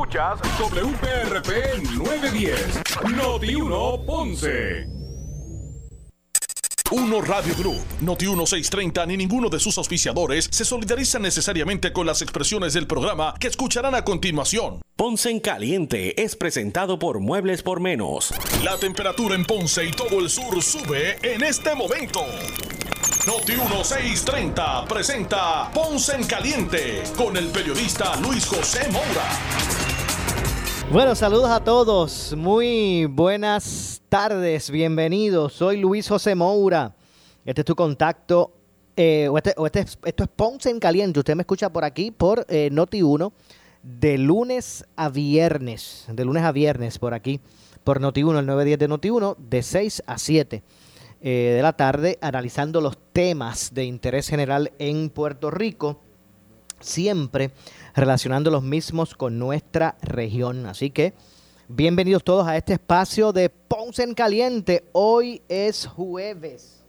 Escuchas WPRP 910, Noti 1 Ponce. Uno Radio Group, Noti 1630 ni ninguno de sus auspiciadores se solidarizan necesariamente con las expresiones del programa que escucharán a continuación. Ponce en Caliente es presentado por Muebles por Menos. La temperatura en Ponce y todo el sur sube en este momento. Noti 1630 presenta Ponce en Caliente con el periodista Luis José Moura. Bueno, saludos a todos. Muy buenas tardes. Bienvenidos. Soy Luis José Moura. Este es tu contacto. eh, o este- o este es- esto es Ponce en Caliente. Usted me escucha por aquí por eh, Noti 1 de lunes a viernes. De lunes a viernes por aquí. Por Noti 1, el 910 de Noti 1, de 6 a 7 eh, de la tarde, analizando los temas de interés general en Puerto Rico siempre relacionando los mismos con nuestra región. Así que bienvenidos todos a este espacio de Ponce en Caliente. Hoy es jueves,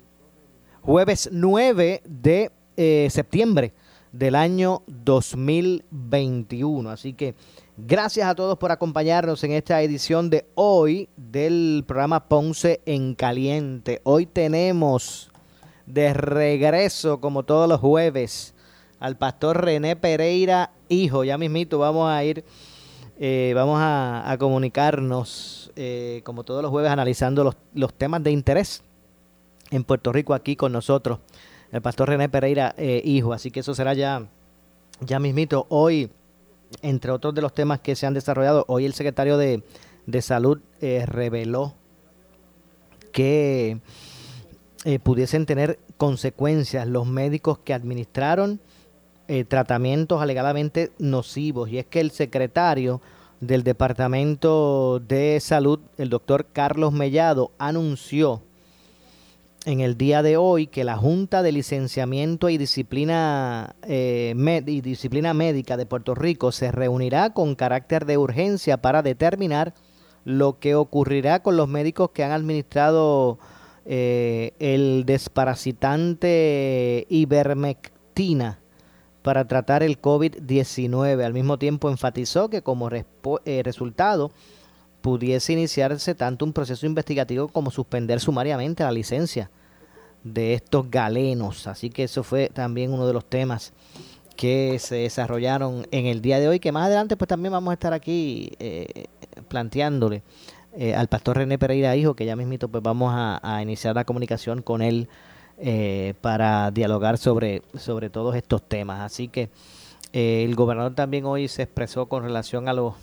jueves 9 de eh, septiembre del año 2021. Así que gracias a todos por acompañarnos en esta edición de hoy del programa Ponce en Caliente. Hoy tenemos de regreso, como todos los jueves, al pastor René Pereira, hijo. Ya mismito vamos a ir, eh, vamos a, comunicarnos, eh, como todos los jueves, analizando los, los temas de interés en Puerto Rico aquí con nosotros, el pastor René Pereira, eh, hijo. Así que eso será ya, ya mismito. Hoy, entre otros de los temas que se han desarrollado, hoy el secretario de, de Salud eh, reveló que pudiesen tener consecuencias los médicos que administraron eh, tratamientos alegadamente nocivos. Y es que el secretario del Departamento de Salud, el doctor Carlos Mellado, anunció en el día de hoy que la Junta de Licenciamiento y Disciplina, eh, y Disciplina Médica de Puerto Rico se reunirá con carácter de urgencia para determinar lo que ocurrirá con los médicos que han administrado eh, el desparasitante ivermectina para tratar el COVID-19. Al mismo tiempo enfatizó que como eh, resultado pudiese iniciarse tanto un proceso investigativo como suspender sumariamente la licencia de estos galenos. Así que eso fue también uno de los temas que se desarrollaron en el día de hoy, que más adelante pues también vamos a estar aquí eh, planteándole eh, al pastor René Pereira Hijo, que ya mismito pues vamos a iniciar la comunicación con él eh, para dialogar sobre, sobre todos estos temas. Así que eh, el gobernador también hoy se expresó con relación a los,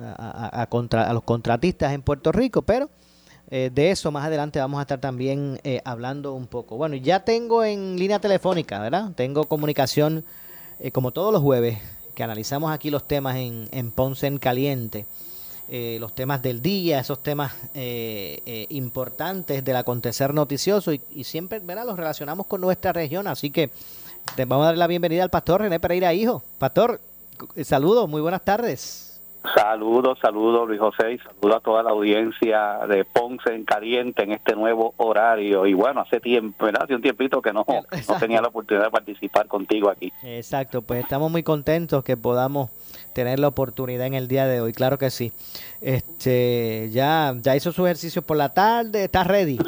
a, a- contra- a los contratistas en Puerto Rico, pero eh, de eso más adelante vamos a estar también eh, hablando un poco. Bueno, ya tengo en línea telefónica, ¿verdad? Tengo comunicación como todos los jueves, que analizamos aquí los temas en, en Ponce en Caliente, eh, los temas del día, esos temas eh, eh, importantes del acontecer noticioso y, siempre, ¿verdad? Los relacionamos con nuestra región, así que te vamos a dar la bienvenida al pastor René Pereira Hijo. Pastor, eh, saludos, muy buenas tardes. Saludos, saludos Luis José y saludos a toda la audiencia de Ponce en Caliente en este nuevo horario. Y bueno, hace tiempo, ¿verdad? Hace un tiempito que no, no tenía la oportunidad de participar contigo aquí. Exacto, pues estamos muy contentos que podamos tener la oportunidad en el día de hoy, claro que sí. Este, ya, ya hizo su ejercicio por la tarde, está ready.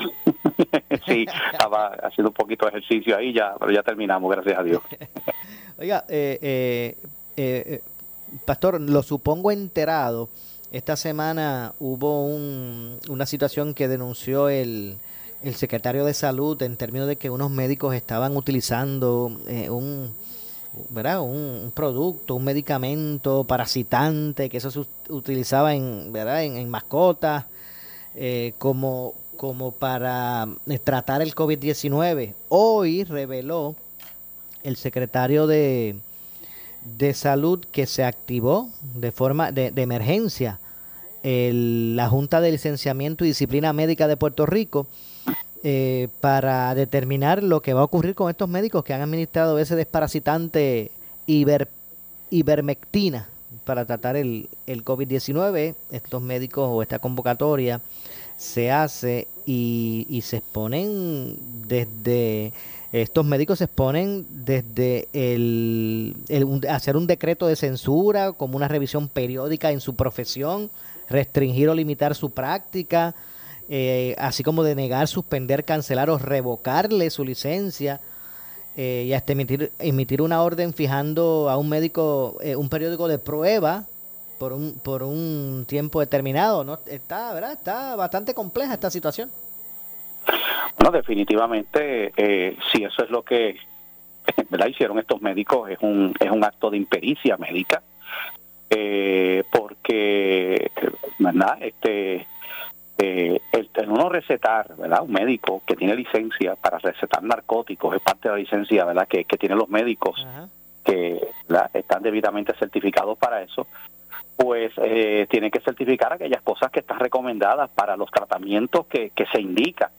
sí, estaba haciendo un poquito de ejercicio ahí ya, pero ya terminamos, gracias a Dios. Oiga, eh, eh, eh, eh, Pastor, lo supongo enterado. Esta semana hubo un- una situación que denunció el, secretario de Salud en términos de que unos médicos estaban utilizando eh, un, producto, un medicamento parasitante, que eso se ut- utilizaba en, mascotas, eh, como, como para eh, tratar el COVID-19. Hoy reveló el secretario de, de salud que se activó de forma de, de emergencia el- la Junta de Licenciamiento y Disciplina Médica de Puerto Rico eh, para determinar lo que va a ocurrir con estos médicos que han administrado ese desparasitante iber, ivermectina para tratar el, el COVID-19. Estos médicos o esta convocatoria se hace y, y se exponen desde estos médicos se exponen desde el, hacer un decreto de censura, como una revisión periódica en su profesión, restringir o limitar su práctica, eh, así como denegar, suspender, cancelar o revocarle su licencia eh, y hasta emitir, emitir una orden fijando a un médico eh, un periódico de prueba por un, por un tiempo determinado. ¿no? Está, ¿verdad? Está bastante compleja esta situación. No, definitivamente, eh, si eso es lo que ¿verdad? hicieron estos médicos, es un, es un acto de impericia médica, eh, porque, ¿verdad? Este, eh, el, uno recetar, ¿verdad? Un médico que tiene licencia para recetar narcóticos es parte de la licencia, ¿verdad? Que, que tienen los médicos que están debidamente certificados para eso pues eh, tiene que certificar aquellas cosas que están recomendadas para los tratamientos que, que se indica.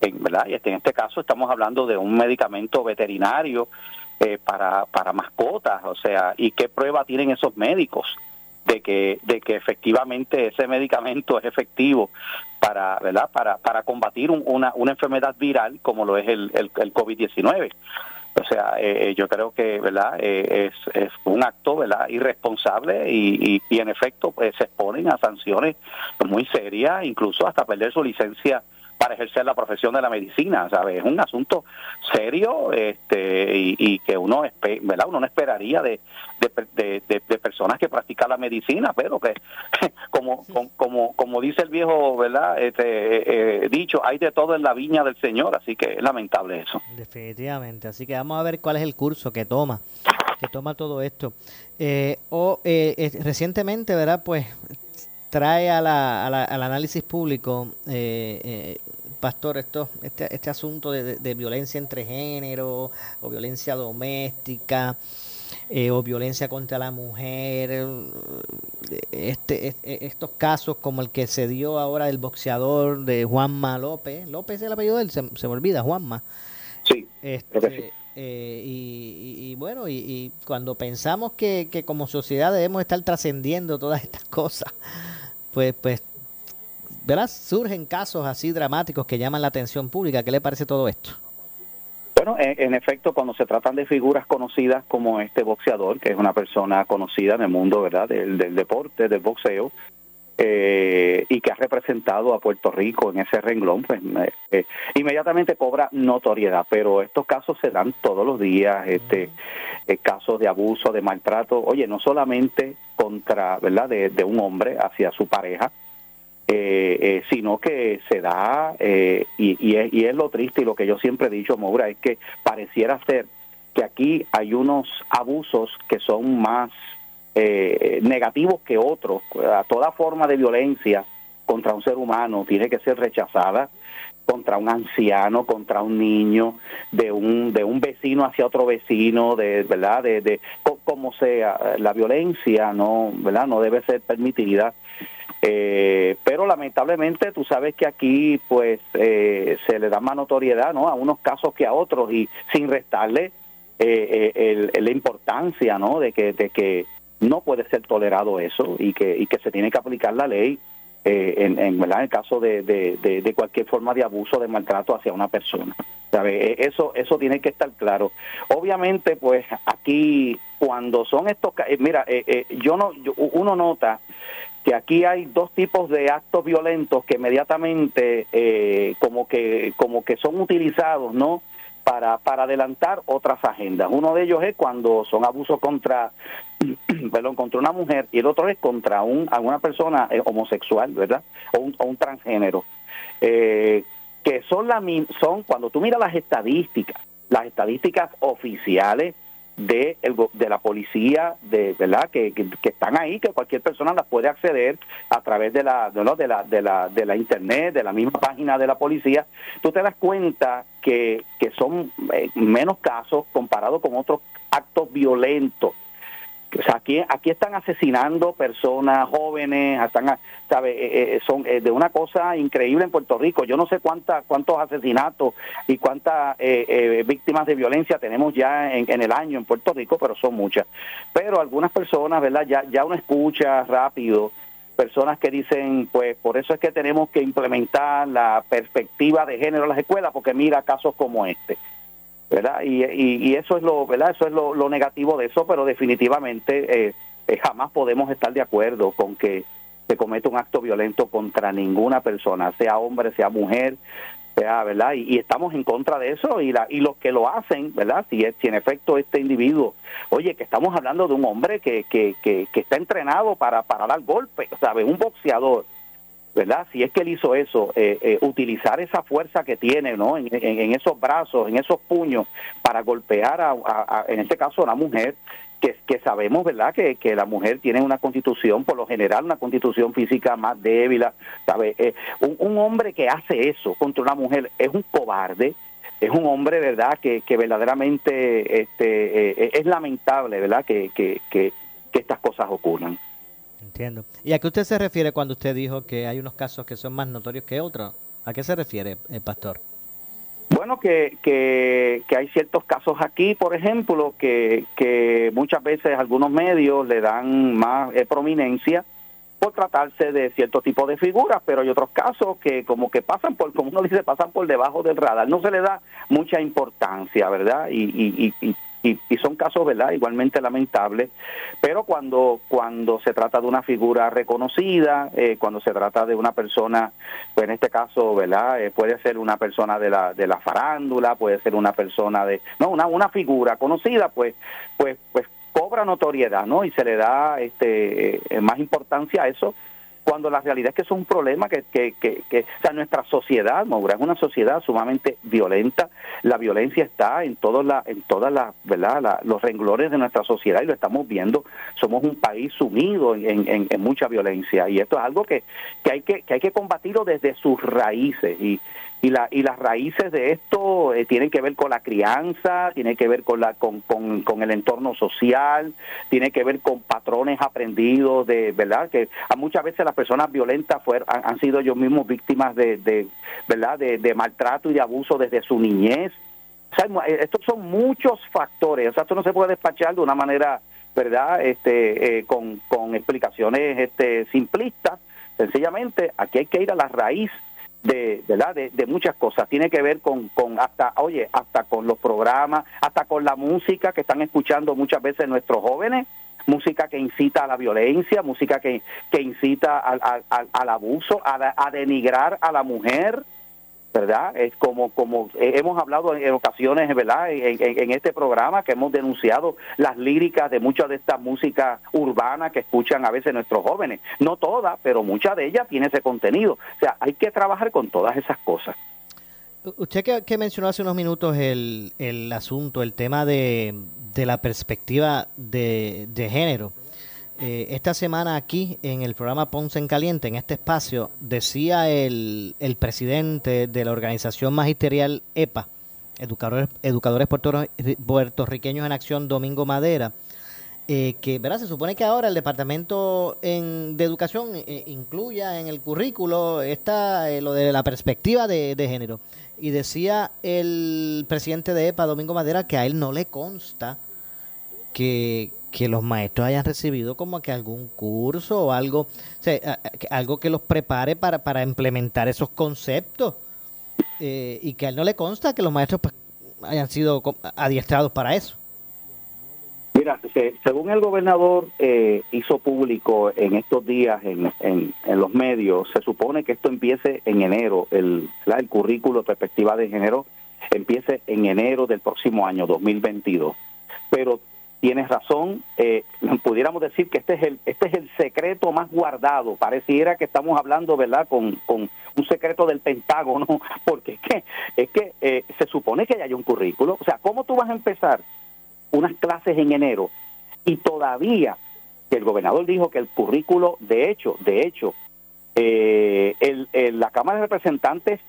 En, ¿verdad? Y en este caso estamos hablando de un medicamento veterinario eh, para, para mascotas, o sea, ¿y qué prueba tienen esos médicos de que, de que efectivamente ese medicamento es efectivo para, ¿verdad? para, para combatir una, una enfermedad viral como lo es el, el, el COVID-19? O sea, eh, yo creo que verdad eh, es, es un acto verdad irresponsable y, y, en efecto pues, se exponen a sanciones muy serias, incluso hasta perder su licencia para ejercer la profesión de la medicina, ¿sabes? Es un asunto serio este, y, que uno, ¿verdad? uno no esperaría de, de, personas que practican la medicina, pero que, como, como, dice el viejo ¿verdad? Este, eh, eh, dicho, hay de todo en la viña del Señor, así que es lamentable eso. Definitivamente, así que vamos a ver cuál es el curso que toma que toma todo esto. Eh, o recientemente, ¿verdad? Pues trae a la, al análisis público, eh, eh, Pastor, esto, este, este asunto de, violencia entre género o violencia doméstica eh, o violencia contra la mujer, este, estos casos como el que se dio ahora del boxeador de Juanma López, López es el apellido de él, se, me olvida, Juanma. Sí, este, y, bueno, y, cuando pensamos que, que, como sociedad debemos estar trascendiendo todas estas cosas, pues, pues, verás, surgen casos así dramáticos que llaman la atención pública. ¿Qué le parece todo esto? Bueno, en, efecto, cuando se tratan de figuras conocidas como este boxeador, que es una persona conocida en el mundo, ¿verdad?, del, deporte, del boxeo, eh, y que ha representado a Puerto Rico en ese renglón, pues eh, inmediatamente cobra notoriedad. Pero estos casos se dan todos los días, este, eh, casos de abuso, de maltrato, oye, no solamente contra, ¿verdad?, de, un hombre hacia su pareja, eh, eh, sino que se da, y, es, lo triste y lo que yo siempre he dicho, Moura, es que pareciera ser que aquí hay unos abusos que son más negativos que otros. Toda forma de violencia contra un ser humano tiene que ser rechazada contra un anciano, contra un niño, de un de un vecino hacia otro vecino, de verdad, de, de como sea, la violencia no, verdad, no debe ser permitida. Eh, pero lamentablemente tú sabes que aquí pues eh, se le da más notoriedad ¿no? a unos casos que a otros y sin restarle eh, la importancia ¿no? de que de que no puede ser tolerado eso y que y que se tiene que aplicar la ley eh, en, en, el caso de, de, cualquier forma de abuso, de maltrato hacia una persona. ¿sabe? E, eso, eso tiene que estar claro. Obviamente, pues aquí, cuando son estos, eh, mira, eh, yo no, uno nota que aquí hay dos tipos de actos violentos que inmediatamente como que como que son utilizados, ¿no? para, para adelantar otras agendas. Uno de ellos es cuando son abusos contra, perdón, contra una mujer y el otro es contra un, alguna persona eh, homosexual, ¿verdad? O un, o un transgénero. Eh, que son, la, son, cuando tú miras las estadísticas, las estadísticas oficiales, de, el, de la policía, de verdad que, que, están ahí, que cualquier persona las puede acceder a través de la, de, la, de, la, de la internet, de la misma página de la policía, tú te das cuenta que, que son eh, menos casos comparado con otros actos violentos o sea, aquí, aquí están asesinando personas jóvenes, están, sabe, eh, eh, son eh, de una cosa increíble en Puerto Rico. Yo no sé cuánta, cuántos asesinatos y cuántas víctimas de violencia tenemos ya en, en, el año en Puerto Rico, pero son muchas. Pero algunas personas, ¿verdad? Ya, ya uno escucha rápido personas que dicen, pues por eso es que tenemos que implementar la perspectiva de género en las escuelas, porque mira casos como este. ¿Verdad? Y, y, eso es lo, ¿verdad? Eso es lo, negativo de eso, pero definitivamente eh, eh, jamás podemos estar de acuerdo con que se cometa un acto violento contra ninguna persona, sea hombre, sea mujer, sea, ¿verdad? Y, estamos en contra de eso y, la, y los que lo hacen, ¿verdad? Si, si en efecto este individuo, oye, que estamos hablando de un hombre que, que, que, que está entrenado para, para dar golpes, ¿sabes? Un boxeador ¿verdad? Si es que él hizo eso, eh, eh, utilizar esa fuerza que tiene, ¿no? En, esos brazos, en esos puños, para golpear, a, en este caso, a una mujer, que, que sabemos, ¿verdad?, que, la mujer tiene una constitución, por lo general, una constitución física más débil, ¿sabe? Eh, un, hombre que hace eso contra una mujer es un cobarde, es un hombre, ¿verdad?, que, que verdaderamente este, es lamentable, ¿verdad?, que estas cosas ocurran. ¿Y a qué usted se refiere cuando usted dijo que hay unos casos que son más notorios que otros? ¿A qué se refiere, el eh, pastor? Bueno, que, que, hay ciertos casos aquí, por ejemplo, que, que muchas veces algunos medios le dan más eh, prominencia por tratarse de cierto tipo de figuras, pero hay otros casos que como que pasan por, como uno dice, pasan por debajo del radar. No se le da mucha importancia, ¿verdad? Y, y, y, y, son casos, ¿verdad?, igualmente lamentables, pero cuando, cuando se trata de una figura reconocida, eh, cuando se trata de una persona, pues en este caso, ¿verdad?, eh, puede ser una persona de la, de la farándula, puede ser una persona de, no, una, una figura conocida, pues, pues, pues cobra notoriedad, ¿no? Y se le da este, eh, más importancia a eso cuando la realidad es que es un problema que, que, que, que o sea, nuestra sociedad, Maura, es una sociedad sumamente violenta, la violencia está en todos la, en todas las, ¿verdad? los renglones de nuestra sociedad y lo estamos viendo, somos un país sumido en, en, en mucha violencia y esto es algo que, que hay que, que hay que combatirlo desde sus raíces y y, la, y las raíces de esto eh, tienen que ver con la crianza, tiene que ver con, la, con, con, el entorno social, tiene que ver con patrones aprendidos de, ¿verdad? Que a muchas veces las personas violentas fueron, han, sido ellos mismos víctimas de, de ¿verdad? De, maltrato y de abuso desde su niñez. Estos son muchos factores, o sea, esto no se puede despachar de una manera, ¿verdad? Este, eh, con, con explicaciones este, simplistas. Sencillamente, aquí hay que ir a la raíz de, ¿verdad? De, de, muchas cosas. Tiene que ver con, con hasta, oye, hasta con los programas, hasta con la música que están escuchando muchas veces nuestros jóvenes, música que incita a la violencia, música que, que incita al, al, al abuso, a, a denigrar a la mujer, ¿verdad? Es como, como hemos hablado en ocasiones, ¿verdad? En, este programa que hemos denunciado las líricas de mucha de esta música urbana que escuchan a veces nuestros jóvenes. No todas, pero muchas de ellas tiene ese contenido. O sea, hay que trabajar con todas esas cosas. Usted que, mencionó hace unos minutos el, el asunto, el tema de, de la perspectiva de, de género. Eh, esta semana aquí en el programa Ponce en Caliente, en este espacio, decía el, el presidente de la organización magisterial EPA, Educadores, Educadores Puertorriqueños en Acción, Domingo Madera, eh, que ¿verdad? se supone que ahora el Departamento de Educación eh, incluya en el currículo esta, lo de la perspectiva de género. Y decía el presidente de EPA, Domingo Madera, que a él no le consta que, que los maestros hayan recibido como que algún curso o algo, algo que los prepare para, para implementar esos conceptos eh, y que a él no le consta que los maestros pues, hayan sido adiestrados para eso. Mira, según el gobernador eh, hizo público en estos días en, en, los medios, se supone que esto empiece en enero, el, el currículo perspectiva de género empiece en enero del próximo año 2022. Pero tienes razón, eh, pudiéramos decir que este es el este es el secreto más guardado, pareciera que estamos hablando, ¿verdad?, con, con un secreto del Pentágono, porque es que, es que eh, se supone que ya hay un currículo, o sea, ¿cómo tú vas a empezar unas clases en enero y todavía que el gobernador dijo que el currículo, de hecho, de hecho, eh, el, la Cámara de Representantes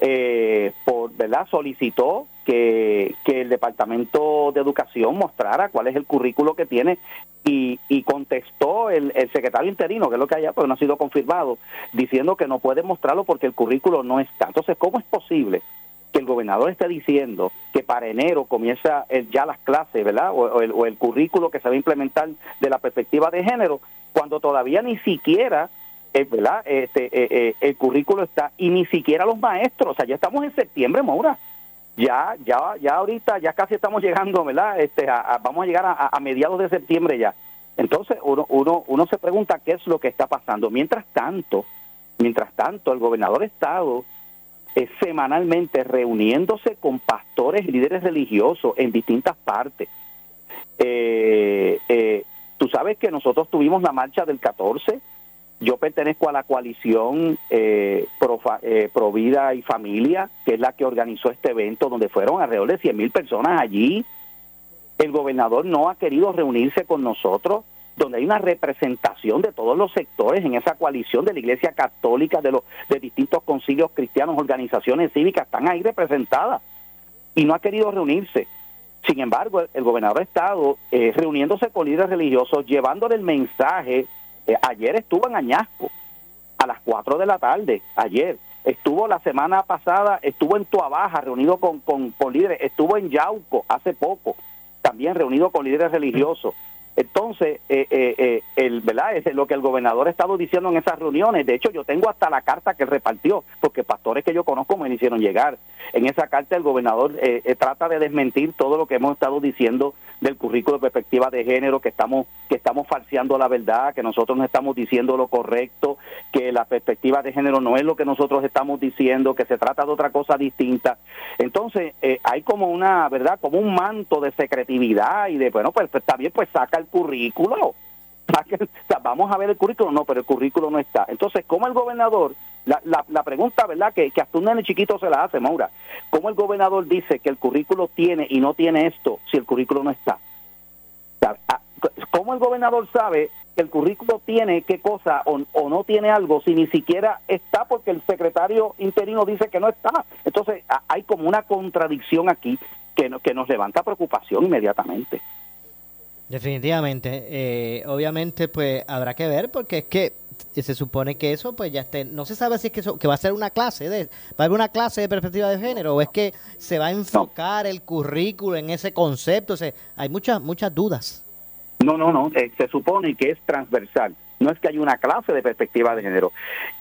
eh, por verdad solicitó que, que, el Departamento de Educación mostrara cuál es el currículo que tiene y, y contestó el, el, secretario interino, que es lo que hay porque no ha sido confirmado, diciendo que no puede mostrarlo porque el currículo no está. Entonces, ¿cómo es posible que el gobernador esté diciendo que para enero comienza ya las clases, ¿verdad? O, el, o el currículo que se va a implementar de la perspectiva de género, cuando todavía ni siquiera eh, ¿verdad? Este, eh, eh, el currículo está, y ni siquiera los maestros, o sea, ya estamos en septiembre, Maura. Ya, ya, ya ahorita, ya casi estamos llegando, ¿verdad? Este, vamos a llegar a, mediados de septiembre ya. Entonces uno, uno, uno se pregunta qué es lo que está pasando. Mientras tanto, mientras tanto, el gobernador de estado es semanalmente reuniéndose con pastores y líderes religiosos en distintas partes. Eh, eh, tú sabes que nosotros tuvimos la marcha del 14 yo pertenezco a la coalición eh, eh, Pro, Vida y Familia, que es la que organizó este evento, donde fueron alrededor de 100 mil personas allí. El gobernador no ha querido reunirse con nosotros, donde hay una representación de todos los sectores en esa coalición de la Iglesia Católica, de los de distintos concilios cristianos, organizaciones cívicas, están ahí representadas y no ha querido reunirse. Sin embargo, el, gobernador ha estado eh, reuniéndose con líderes religiosos, llevándole el mensaje eh, ayer estuvo en Añasco a las 4 de la tarde, ayer. Estuvo la semana pasada, estuvo en Tuabaja reunido con, con, con líderes, estuvo en Yauco hace poco, también reunido con líderes religiosos. Entonces, eh, eh, eh, el, ¿verdad? Es lo que el gobernador ha estado diciendo en esas reuniones. De hecho, yo tengo hasta la carta que repartió, porque pastores que yo conozco me hicieron llegar. En esa carta el gobernador eh, trata de desmentir todo lo que hemos estado diciendo del currículo de perspectiva de género, que estamos que estamos falseando la verdad, que nosotros no estamos diciendo lo correcto, que la perspectiva de género no es lo que nosotros estamos diciendo, que se trata de otra cosa distinta. Entonces, hay como una, ¿verdad? Como un manto de secretividad y de, bueno, pues, pues está bien, pues saca currículo. Vamos a ver el currículo, no, pero el currículo no está. Entonces, ¿cómo el gobernador, la, la, pregunta, ¿verdad? Que, que hasta un nene chiquito se la hace, Maura, ¿cómo el gobernador dice que el currículo tiene y no tiene esto si el currículo no está? Ah, ¿Cómo el gobernador sabe que el currículo tiene qué cosa o, o, no tiene algo si ni siquiera está porque el secretario interino dice que no está? Entonces, hay como una contradicción aquí que, que nos levanta preocupación inmediatamente. Definitivamente. Eh, obviamente, pues habrá que ver porque es que se supone que eso, pues ya esté. No se sabe si es que, eso, que va a ser una clase, de, va a haber una clase de perspectiva de género o es que se va a enfocar el currículo en ese concepto. O sea, hay muchas, muchas dudas. No, no, no. Eh, se supone que es transversal. No es que hay una clase de perspectiva de género.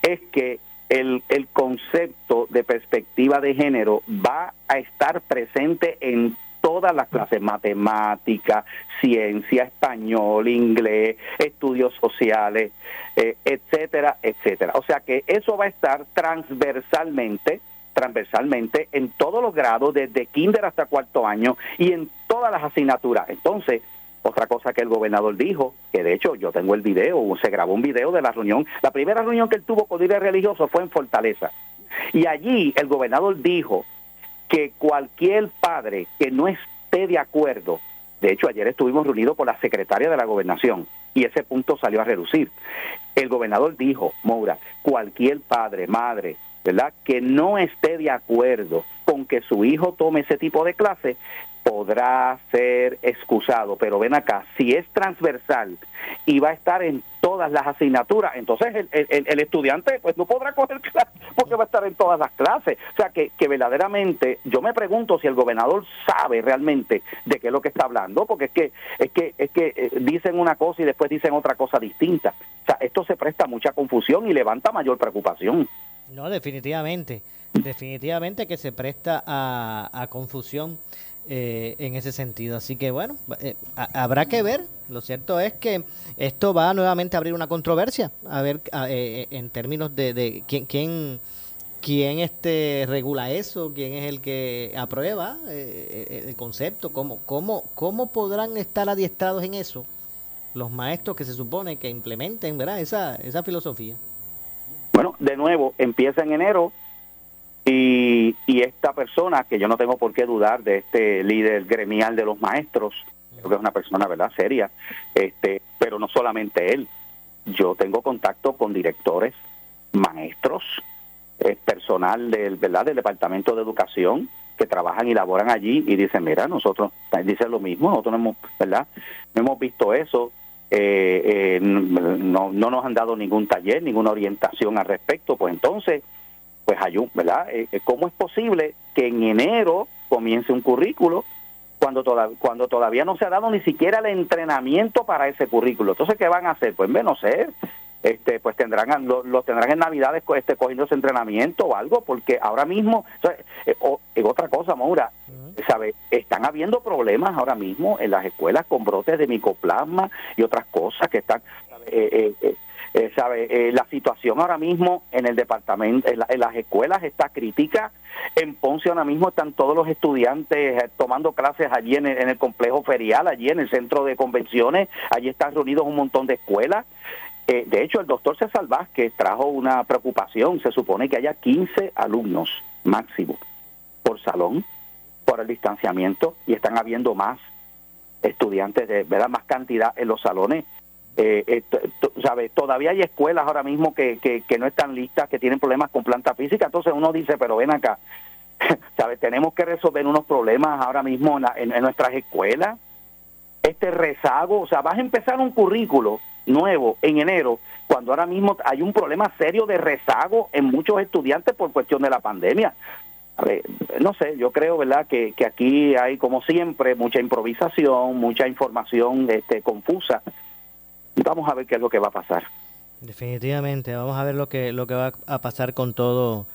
Es que el, el concepto de perspectiva de género va a estar presente en todas las clases, matemática, ciencia, español, inglés, estudios sociales, eh, etcétera, etcétera. O sea que eso va a estar transversalmente, transversalmente en todos los grados, desde kinder hasta cuarto año y en todas las asignaturas. Entonces, otra cosa que el gobernador dijo, que de hecho yo tengo el video, se grabó un video de la reunión, la primera reunión que él tuvo con líderes religiosos fue en Fortaleza. Y allí el gobernador dijo que cualquier padre que no esté de acuerdo, de hecho ayer estuvimos reunidos con la secretaria de la gobernación y ese punto salió a reducir. El gobernador dijo, Moura, cualquier padre, madre, ¿verdad? Que no esté de acuerdo con que su hijo tome ese tipo de clase, podrá ser excusado, pero ven acá, si es transversal y va a estar en todas las asignaturas, entonces el, estudiante pues no podrá coger clases porque va a estar en todas las clases. O sea que, que verdaderamente yo me pregunto si el gobernador sabe realmente de qué es lo que está hablando, porque es que es que es que eh, dicen una cosa y después dicen otra cosa distinta. O sea, esto se presta mucha confusión y levanta mayor preocupación. No, definitivamente, definitivamente que se presta a confusión. Eh, en ese sentido. Así que bueno, eh, habrá que ver. Lo cierto es que esto va nuevamente a abrir una controversia, a ver eh, en términos de, de quién, quién, quién este, regula eso, quién es el que aprueba el concepto, cómo, cómo, cómo podrán estar adiestrados en eso los maestros que se supone que implementen ¿verdad? Esa, esa filosofía. Bueno, de nuevo, empieza en enero, y, y esta persona, que yo no tengo por qué dudar de este líder gremial de los maestros, creo que es una persona, ¿verdad?, seria, este, pero no solamente él. Yo tengo contacto con directores, maestros, eh, personal del, ¿verdad? del Departamento de Educación que trabajan y laboran allí y dicen, mira, nosotros, dicen lo mismo, nosotros no hemos, ¿verdad? No hemos visto eso, eh, eh, no, no nos han dado ningún taller, ninguna orientación al respecto, pues entonces pues hay un, ¿verdad? Eh, eh, ¿Cómo es posible que en enero comience un currículo cuando, cuando todavía no se ha dado ni siquiera el entrenamiento para ese currículo? Entonces, ¿qué van a hacer? Pues, no sé, este pues tendrán los tendrán en navidades este cogiendo ese entrenamiento o algo porque ahora mismo eh, en otra cosa Maura sabe están habiendo problemas ahora mismo en las escuelas con brotes de micoplasma y otras cosas que están eh, eh, eh, sabe la situación ahora mismo en el departamento en, las escuelas está crítica en Ponce ahora mismo están todos los estudiantes tomando clases allí en el, complejo ferial allí en el centro de convenciones allí están reunidos un montón de escuelas de hecho, el doctor César Vázquez trajo una preocupación. Se supone que haya 15 alumnos máximo por salón por el distanciamiento y están habiendo más estudiantes, de verdad, más cantidad en los salones. Eh, eh Todavía hay escuelas ahora mismo que, que, no están listas, que tienen problemas con planta física. Entonces uno dice, pero ven acá, ¿sabes? Tenemos que resolver unos problemas ahora mismo en, en, nuestras escuelas. Este rezago, o sea, vas a empezar un currículo nuevo en enero, cuando ahora mismo hay un problema serio de rezago en muchos estudiantes por cuestión de la pandemia. No sé, yo creo, ¿verdad?, que, que aquí hay, como siempre, mucha improvisación, mucha información este, confusa. Vamos a ver qué es lo que va a pasar. Definitivamente, vamos a ver lo que, lo que va a pasar con todo,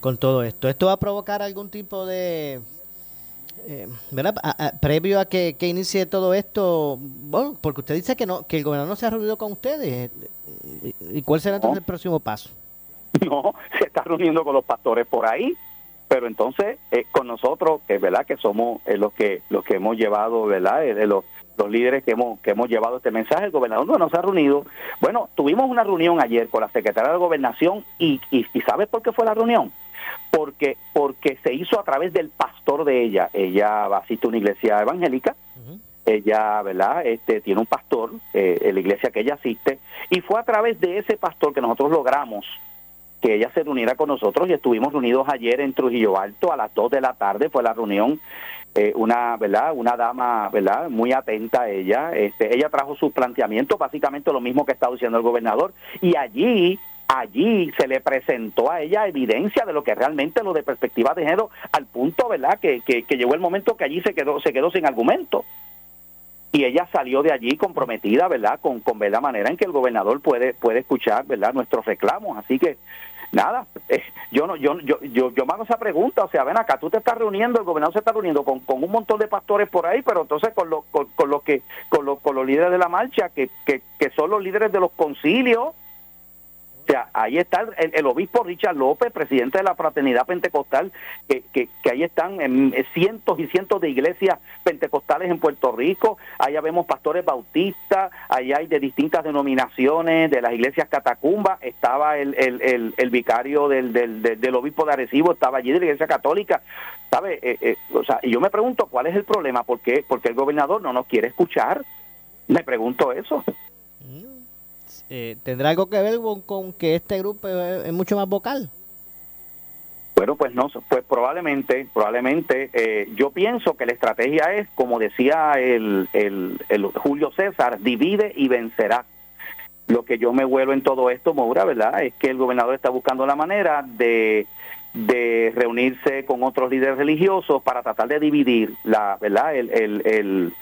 con todo esto. ¿Esto va a provocar algún tipo de, eh, ¿verdad? previo a que, que, inicie todo esto, bueno, porque usted dice que no que el gobernador no se ha reunido con ustedes. ¿Y cuál será entonces el próximo paso? No, se está reuniendo con los pastores por ahí pero entonces eh, con nosotros es verdad que somos eh, los que los que hemos llevado verdad eh, de los los líderes que hemos que hemos llevado este mensaje el gobernador no nos ha reunido. Bueno tuvimos una reunión ayer con la secretaria de gobernación y, y, sabes por qué fue la reunión porque porque se hizo a través del pastor de ella. Ella asiste a una iglesia evangélica. Ella verdad este tiene un pastor en la iglesia que ella asiste. Y fue a través de ese pastor que nosotros logramos que ella se reuniera con nosotros y estuvimos reunidos ayer en Trujillo Alto a las 2 de la tarde, fue la reunión, eh, una, ¿verdad? Una dama, ¿verdad? Muy atenta a ella, este, ella trajo sus planteamientos, básicamente lo mismo que está diciendo el gobernador, y allí allí se le presentó a ella evidencia de lo que realmente lo de perspectiva de género al punto verdad que, que, que, llegó el momento que allí se quedó se quedó sin argumento. Y ella salió de allí comprometida verdad con, con ver la manera en que el gobernador puede puede escuchar verdad nuestros reclamos. Así que nada, eh, yo no, yo, yo, yo, yo mando esa pregunta, o sea, ven acá, tú te estás reuniendo, el gobernador se está reuniendo con, con un montón de pastores por ahí, pero entonces con los, con, con los que, con los, con los líderes de la marcha, que, que, que son los líderes de los concilios, o sea, ahí está el, obispo Richard López, presidente de la Fraternidad Pentecostal, que, que, ahí están en cientos y cientos de iglesias pentecostales en Puerto Rico. Allá vemos pastores bautistas, allá hay de distintas denominaciones, de las iglesias catacumbas. Estaba el, el, el, vicario del, del, del, obispo de Arecibo, estaba allí de la iglesia católica. ¿Sabe? Eh, eh, o sea, y yo me pregunto cuál es el problema, ¿por qué? Porque el gobernador no nos quiere escuchar. Me pregunto eso. Eh, ¿tendrá algo que ver con, que este grupo es, mucho más vocal? Bueno, pues no, pues probablemente, probablemente, eh, yo pienso que la estrategia es, como decía el, el, Julio César, divide y vencerá. Lo que yo me vuelvo en todo esto, Moura, ¿verdad? Es que el gobernador está buscando la manera de, de reunirse con otros líderes religiosos para tratar de dividir la, ¿verdad? El, el, el,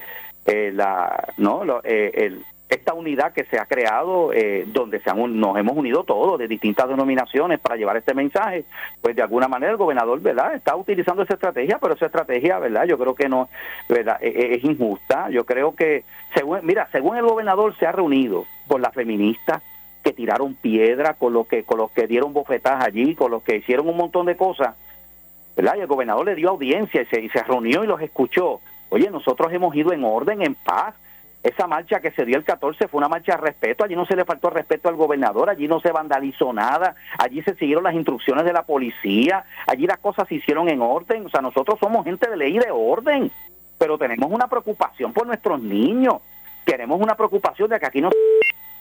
eh, la, no, Lo, el, esta unidad que se ha creado, eh, donde se han, nos hemos unido todos de distintas denominaciones para llevar este mensaje, pues de alguna manera el gobernador, ¿verdad? Está utilizando esa estrategia, pero esa estrategia, ¿verdad? Yo creo que no, ¿verdad? E, e, es, injusta. Yo creo que, según, mira, según el gobernador se ha reunido con las feministas que tiraron piedra, con los que, con los que dieron bofetadas allí, con los que hicieron un montón de cosas, ¿verdad? Y el gobernador le dio audiencia y se, y se reunió y los escuchó. Oye, nosotros hemos ido en orden, en paz, esa marcha que se dio el 14 fue una marcha de respeto, allí no se le faltó respeto al gobernador, allí no se vandalizó nada, allí se siguieron las instrucciones de la policía, allí las cosas se hicieron en orden, o sea, nosotros somos gente de ley y de orden, pero tenemos una preocupación por nuestros niños, tenemos una preocupación de que aquí no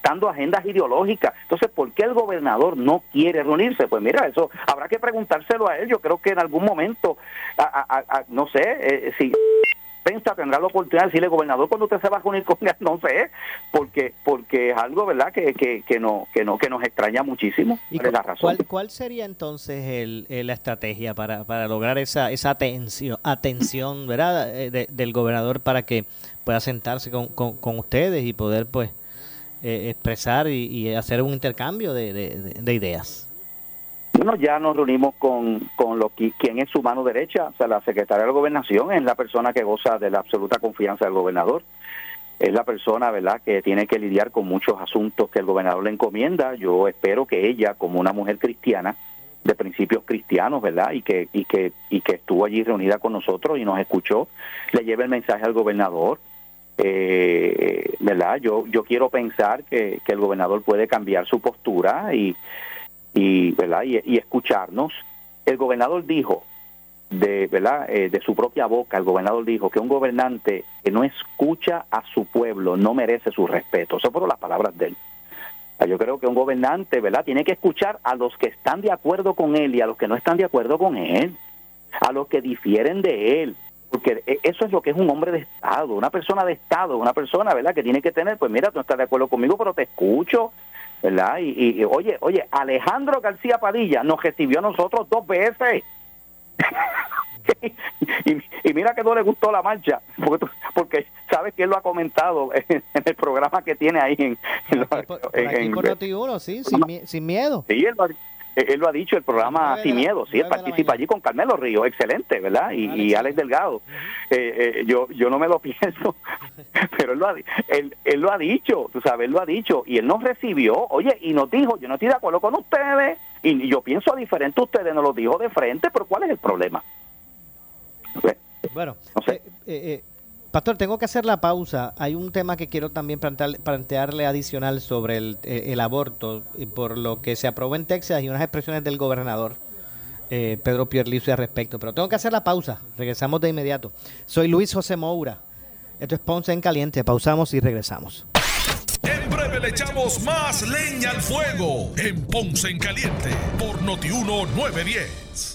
dando agendas ideológicas. Entonces, ¿por qué el gobernador no quiere reunirse? Pues mira, eso habrá que preguntárselo a él. Yo creo que en algún momento, no sé, eh, si prensa tendrá la oportunidad de decirle, gobernador, cuando usted se va a unir con él, no sé, porque porque es algo, ¿verdad?, que, que, que, no, que, no, que nos extraña muchísimo. ¿Y la razón? ¿cuál, sería entonces el, la estrategia para, para lograr esa, esa atención, atención ¿verdad?, eh, del gobernador para que pueda sentarse con, con, ustedes y poder, pues, eh, expresar y, hacer un intercambio de, ideas. Bueno, ya nos reunimos con, con lo que, quien es su mano derecha, o sea, la secretaria de gobernación es la persona que goza de la absoluta confianza del gobernador. Es la persona, ¿verdad?, que tiene que lidiar con muchos asuntos que el gobernador le encomienda. Yo espero que ella, como una mujer cristiana, de principios cristianos, ¿verdad? Y que, y que, y que estuvo allí reunida con nosotros y nos escuchó, le lleve el mensaje al gobernador. Eh, ¿Verdad? Yo, yo quiero pensar que, el gobernador puede cambiar su postura y, y ¿verdad? Y, escucharnos. El gobernador dijo, de, ¿verdad? Eh, de su propia boca, el gobernador dijo que un gobernante que no escucha a su pueblo no merece su respeto. Eso fueron las palabras de él. Yo creo que un gobernante, ¿verdad? Tiene que escuchar a los que están de acuerdo con él y a los que no están de acuerdo con él, a los que difieren de él, porque e, eso es lo que es un hombre de Estado, una persona de Estado, una persona, ¿verdad? Que tiene que tener, pues mira, tú no estás de acuerdo conmigo, pero te escucho, ¿verdad? Y, y oye, oye, Alejandro García Padilla nos recibió a nosotros dos veces. y, mira que no le gustó la marcha, porque, porque sabes que él lo ha comentado en, el programa que tiene ahí en, en, sí, sin, miedo. Sí, él lo, ha, dicho, el programa Sin Miedo, sí, él participa allí con Carmelo Río, excelente, ¿verdad? Y, Alex, Delgado. Eh, eh, yo yo no me lo pienso, pero él lo, ha, él, él lo ha dicho, tú sabes, él lo ha dicho, y él nos recibió, oye, y nos dijo, yo no estoy de acuerdo con ustedes, y yo pienso diferente, ustedes nos lo dijo de frente, pero ¿cuál es el problema? Bueno, eh, eh, eh, Pastor, tengo que hacer la pausa. Hay un tema que quiero también plantearle adicional sobre el, aborto, por lo que se aprobó en Texas y unas expresiones del gobernador Pedro Pierluisi al respecto. Pero tengo que hacer la pausa. Regresamos de inmediato. Soy Luis José Moura. Esto es Ponce en Caliente. Pausamos y regresamos. En breve le echamos más leña al fuego en Ponce en Caliente por Notiuno 910.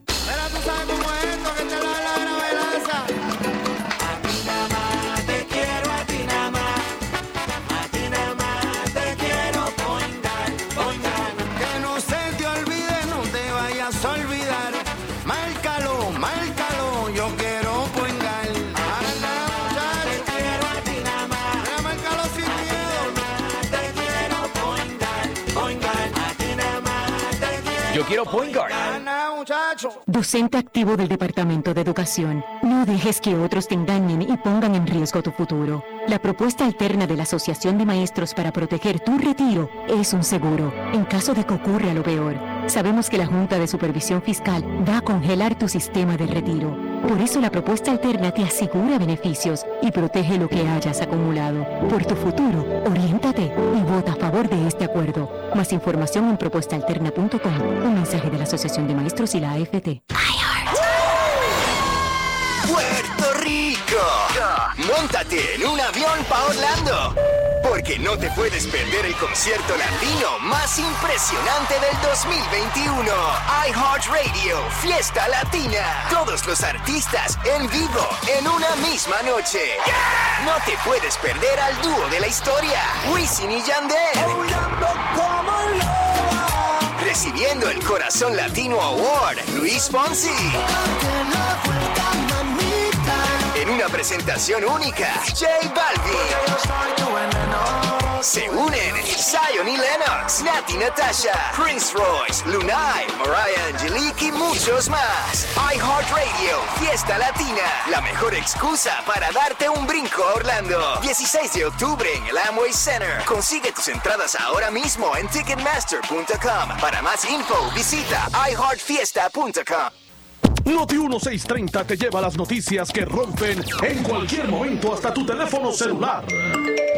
1129. Pero tú sabes cómo es esto que te da la gravedad A ti nada más te quiero, a ti nada Docente activo del Departamento de Educación, no dejes que otros te engañen y pongan en riesgo tu futuro. La propuesta alterna de la Asociación de Maestros para proteger tu retiro es un seguro, en caso de que ocurra lo peor. Sabemos que la Junta de Supervisión Fiscal va a congelar tu sistema de retiro. Por eso la propuesta alterna te asegura beneficios y protege lo que hayas acumulado. Por tu futuro, oriéntate y vota a favor de este acuerdo. Más información en propuestaalterna.com. Un mensaje de la Asociación de Maestros y la AFT. Puerto Rico. Móntate en un avión para Orlando. Porque no te puedes perder el concierto latino más impresionante del 2021. iHeartRadio, Fiesta Latina. Todos los artistas en vivo en una misma noche. No te puedes perder al dúo de la historia, Wisin y Yandel. Recibiendo el Corazón Latino Award, Luis Fonsi una presentación única, J Balvin. Se unen Zion y Lennox, Nati Natasha, Prince Royce, Lunay, Mariah Angelique y muchos más. iHeartRadio, Fiesta Latina, la mejor excusa para darte un brinco a Orlando. 16 de octubre en el Amway Center. Consigue tus entradas ahora mismo en Ticketmaster.com. Para más info, visita iHeartFiesta.com. Noti 1630 te lleva las noticias que rompen en cualquier momento hasta tu teléfono celular.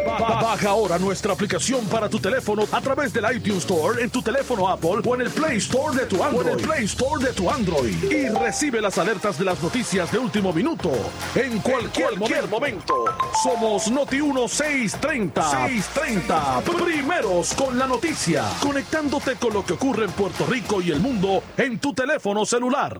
Ba- Baja ahora nuestra aplicación para tu teléfono a través del iTunes Store en tu teléfono Apple o en el Play Store de tu Android. O en el Play Store de tu Android. Y recibe las alertas de las noticias de último minuto en cualquier, momento. Somos Noti 1630. 630. Primeros con la noticia. Conectándote con lo que ocurre en Puerto Rico y el mundo en tu teléfono celular.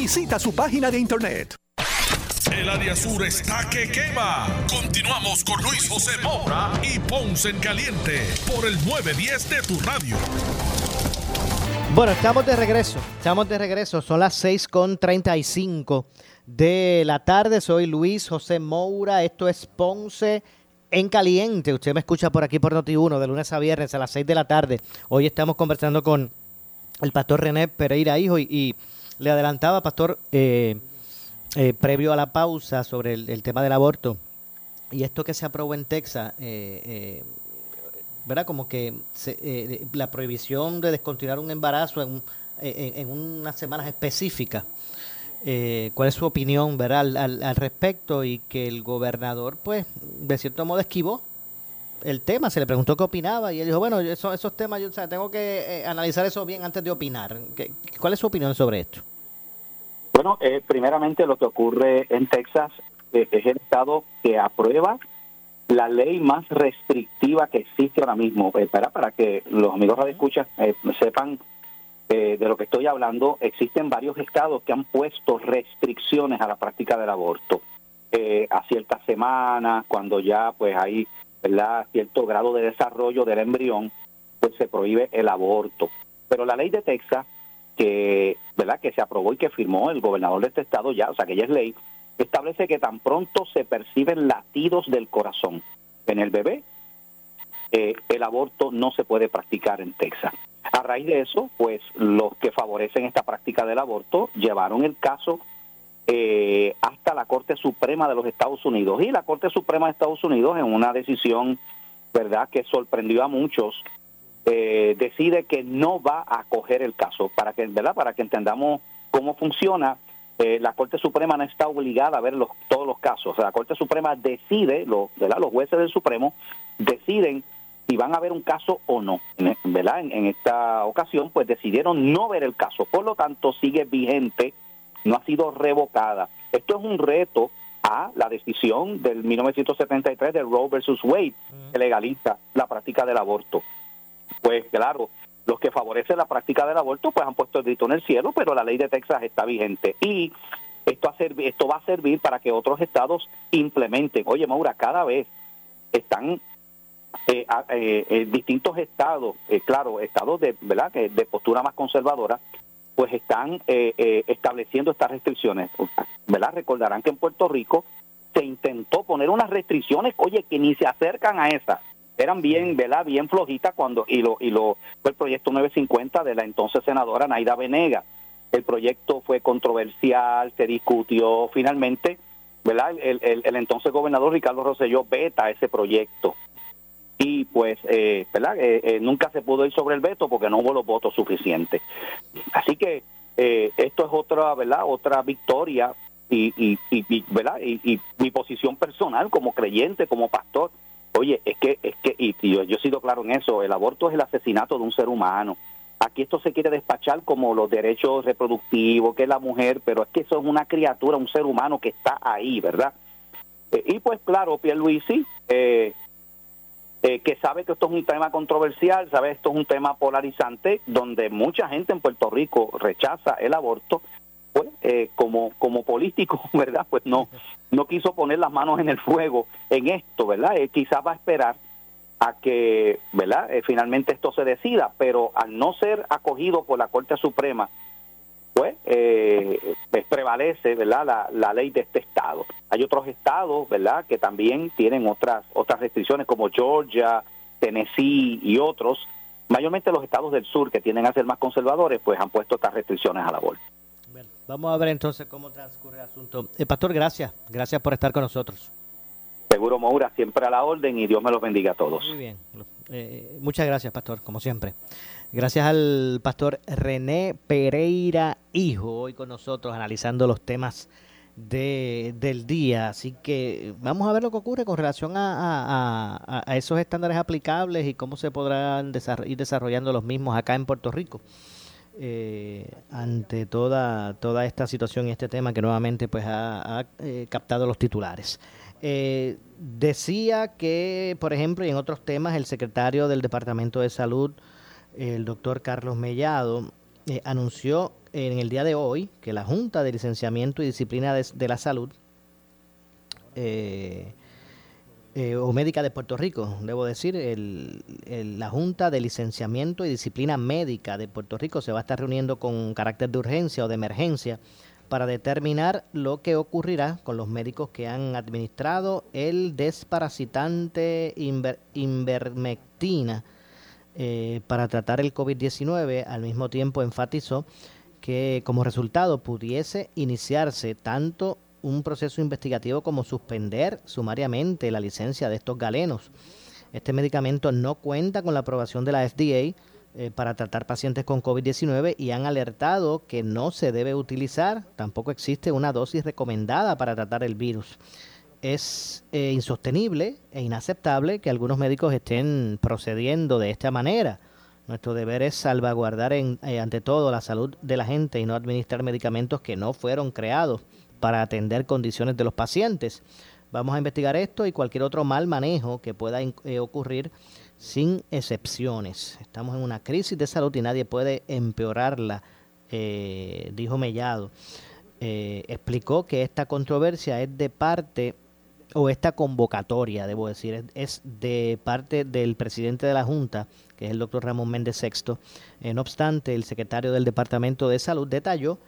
Visita su página de internet. El área sur está que quema. Continuamos con Luis José Moura y Ponce en Caliente por el 910 de tu radio. Bueno, estamos de regreso. Estamos de regreso. Son las 6.35 de la tarde. Soy Luis José Moura. Esto es Ponce en Caliente. Usted me escucha por aquí por Noti1 de lunes a viernes a las 6 de la tarde. Hoy estamos conversando con el pastor René Pereira Hijo y, y le adelantaba, pastor, eh, eh, previo a la pausa sobre el, tema del aborto y esto que se aprobó en Texas. eh, eh, ¿verdad? Como que se- eh, la prohibición de descontinuar un embarazo en, en, en unas semanas específicas. ¿Cuál es su opinión, verdad, al, al- al respecto? Y que el gobernador, pues, de cierto modo esquivó el tema. Se le preguntó qué opinaba y él dijo, bueno, eso- esos temas, yo o tengo que analizar eso bien antes de opinar. ¿Qué- ¿Cuál es su opinión sobre esto? Bueno, eh, primeramente lo que ocurre en Texas eh, es el estado que aprueba la ley más restrictiva que existe ahora mismo. Eh, para, que los amigos radioescuchas eh, sepan eh, de lo que estoy hablando, existen varios estados que han puesto restricciones a la práctica del aborto. A ciertas semanas, cuando ya pues hay ¿verdad? cierto grado de desarrollo del embrión, pues se prohíbe el aborto. Pero la ley de Texas que verdad que se aprobó y que firmó el gobernador de este estado ya, o sea que ya es ley, establece que tan pronto se perciben latidos del corazón en el bebé, eh, el aborto no se puede practicar en Texas. A raíz de eso, pues los que favorecen esta práctica del aborto llevaron el caso eh, hasta la Corte Suprema de los Estados Unidos. Y la Corte Suprema de Estados Unidos en una decisión, verdad, que sorprendió a muchos, eh, decide que no va a acoger el caso. Para que verdad para que entendamos cómo funciona eh, la Corte Suprema no está obligada a ver los, todos los casos. O sea, la Corte Suprema decide lo, verdad los jueces del Supremo deciden si van a ver un caso o no. Verdad en, en esta ocasión pues decidieron no ver el caso. Por lo tanto sigue vigente no ha sido revocada. Esto es un reto a la decisión del 1973 de Roe versus Wade que legaliza la práctica del aborto pues claro, los que favorecen la práctica del aborto pues han puesto el grito en el cielo, pero la ley de Texas está vigente y esto, esto va a servir para que otros estados implementen. Oye, Maura, cada vez están eh, eh, distintos estados, eh, claro, estados de verdad que de postura más conservadora, pues están eh, estableciendo estas restricciones. ¿Verdad? Recordarán que en Puerto Rico se intentó poner unas restricciones, oye, que ni se acercan a esas. Eran bien, ¿verdad? Bien flojitas cuando, y lo, y lo, fue el proyecto 950 de la entonces senadora Naida Venega. El proyecto fue controversial, se discutió finalmente, ¿verdad? El, el- el entonces gobernador Ricardo Rosselló veta ese proyecto. Y pues, eh, ¿verdad? Eh, eh, nunca se pudo ir sobre el veto porque no hubo los votos suficientes. Así que eh, esto es otra, ¿verdad? Otra victoria y, y, y- y, ¿verdad? Y, y mi posición personal como creyente, como pastor, oye, es que, es que, y, yo, yo he sido claro en eso, el aborto es el asesinato de un ser humano. Aquí esto se quiere despachar como los derechos reproductivos, que es la mujer, pero es que eso es una criatura, un ser humano que está ahí, ¿verdad? Eh, y pues claro, Pierluisi, eh, eh, que sabe que esto es un tema controversial, sabe que esto es un tema polarizante, donde mucha gente en Puerto Rico rechaza el aborto, pues, eh, como, como político, ¿verdad? Pues no, no quiso poner las manos en el fuego en esto, ¿verdad? Eh, quizás va a esperar a que, ¿verdad? Eh, finalmente esto se decida, pero al no ser acogido por la Corte Suprema, pues, eh, pues prevalece, ¿verdad? La, la ley de este estado. Hay otros estados, ¿verdad? Que también tienen otras otras restricciones como Georgia, Tennessee y otros. Mayormente los estados del sur que tienden a ser más conservadores, pues han puesto estas restricciones a la bolsa. Vamos a ver entonces cómo transcurre el asunto. Eh, Pastor, gracias. Gracias por estar con nosotros. Seguro Moura, siempre a la orden y Dios me los bendiga a todos. Muy bien. Eh, muchas gracias, Pastor, como siempre. Gracias al Pastor René Pereira Hijo, hoy con nosotros analizando los temas de, del día. Así que vamos a ver lo que ocurre con relación a, a- a- a esos estándares aplicables y cómo se podrán desarro- ir desarrollando los mismos acá en Puerto Rico. Eh, ante toda, toda esta situación y este tema que nuevamente pues ha, eh, captado los titulares. Eh, decía que, por ejemplo, y en otros temas, el secretario del Departamento de Salud, el doctor Carlos Mellado, eh, anunció en el día de hoy que la Junta de Licenciamiento y Disciplina de, la Salud eh, o Médica de Puerto Rico, debo decir, el- la Junta de Licenciamiento y Disciplina Médica de Puerto Rico se va a estar reuniendo con carácter de urgencia o de emergencia para determinar lo que ocurrirá con los médicos que han administrado el desparasitante inver- invermectina eh, para tratar el COVID-19. Al mismo tiempo enfatizó que como resultado pudiese iniciarse tanto un proceso investigativo como suspender sumariamente la licencia de estos galenos. Este medicamento no cuenta con la aprobación de la FDA eh, para tratar pacientes con COVID-19 y han alertado que no se debe utilizar, tampoco existe una dosis recomendada para tratar el virus. Es eh, insostenible e inaceptable que algunos médicos estén procediendo de esta manera. Nuestro deber es salvaguardar en- eh, ante todo la salud de la gente y no administrar medicamentos que no fueron creados para atender condiciones de los pacientes. Vamos a investigar esto y cualquier otro mal manejo que pueda eh, ocurrir sin excepciones. Estamos en una crisis de salud y nadie puede empeorarla, eh, dijo Mellado. Eh, explicó que esta controversia es de parte, o esta convocatoria, debo decir, es, de parte del presidente de la Junta, que es el doctor Ramón Méndez Sexto. Eh, no obstante, el secretario del Departamento de Salud detalló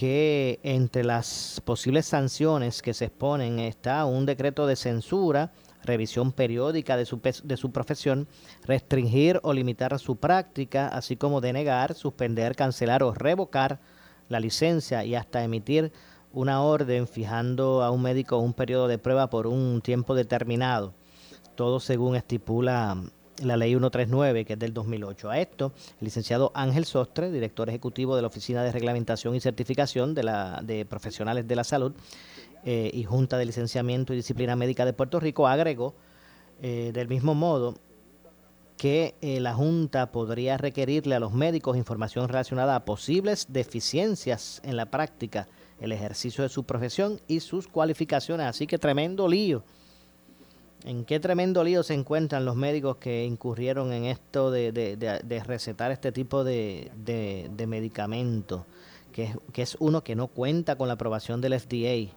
que entre las posibles sanciones que se exponen está un decreto de censura, revisión periódica de su, de su profesión, restringir o limitar su práctica, así como denegar, suspender, cancelar o revocar la licencia y hasta emitir una orden fijando a un médico un periodo de prueba por un tiempo determinado, todo según estipula la ley 139, que es del 2008. A esto, el licenciado Ángel Sostre, director ejecutivo de la Oficina de Reglamentación y Certificación de, Profesionales de la Salud eh, y Junta de Licenciamiento y Disciplina Médica de Puerto Rico, agregó eh, del mismo modo que eh, la Junta podría requerirle a los médicos información relacionada a posibles deficiencias en la práctica, el ejercicio de su profesión y sus cualificaciones. Así que tremendo lío. ¿En qué tremendo lío se encuentran los médicos que incurrieron en esto de, de- de- recetar este tipo de, de, medicamento? Que es, que es uno que no cuenta con la aprobación del FDA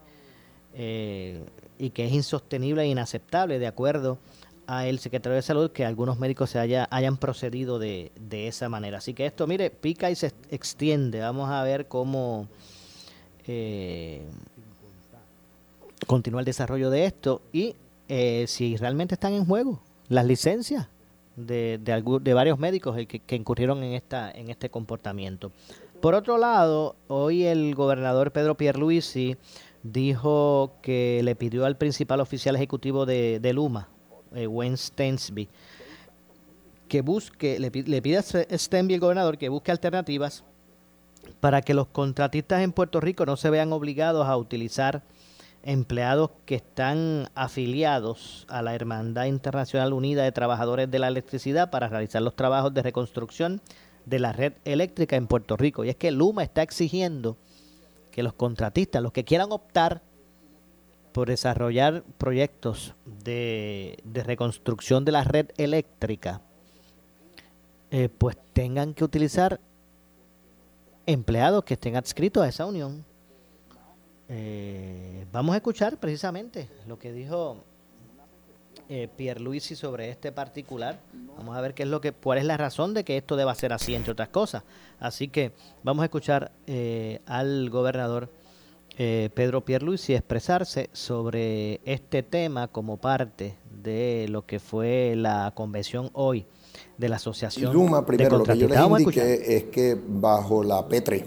eh, y que es insostenible e inaceptable de acuerdo a el secretario de salud que algunos médicos se haya, hayan procedido de, de esa manera. Así que esto, mire, pica y se extiende. Vamos a ver cómo eh, continúa el desarrollo de esto y eh, si realmente están en juego las licencias de, de, de varios médicos que, incurrieron en, esta, en este comportamiento. Por otro lado, hoy el gobernador Pedro Pierluisi dijo que le pidió al principal oficial ejecutivo de, de Luma, eh, Wayne Stensby, que busque, le, le pide a Stensby, el gobernador, que busque alternativas para que los contratistas en Puerto Rico no se vean obligados a utilizar empleados que están afiliados a la Hermandad Internacional Unida de Trabajadores de la Electricidad para realizar los trabajos de reconstrucción de la red eléctrica en Puerto Rico. Y es que Luma está exigiendo que los contratistas, los que quieran optar por desarrollar proyectos de, reconstrucción de la red eléctrica, eh, pues tengan que utilizar empleados que estén adscritos a esa unión. Eh, vamos a escuchar precisamente lo que dijo eh, Pierluisi sobre este particular. Vamos a ver qué es lo que, cuál es la razón de que esto deba ser así, entre otras cosas. Así que vamos a escuchar eh, al gobernador eh, Pedro Pierluisi expresarse sobre este tema como parte de lo que fue la convención hoy de la asociación Luma, de primero, lo que yo les indiqué es que bajo la P3,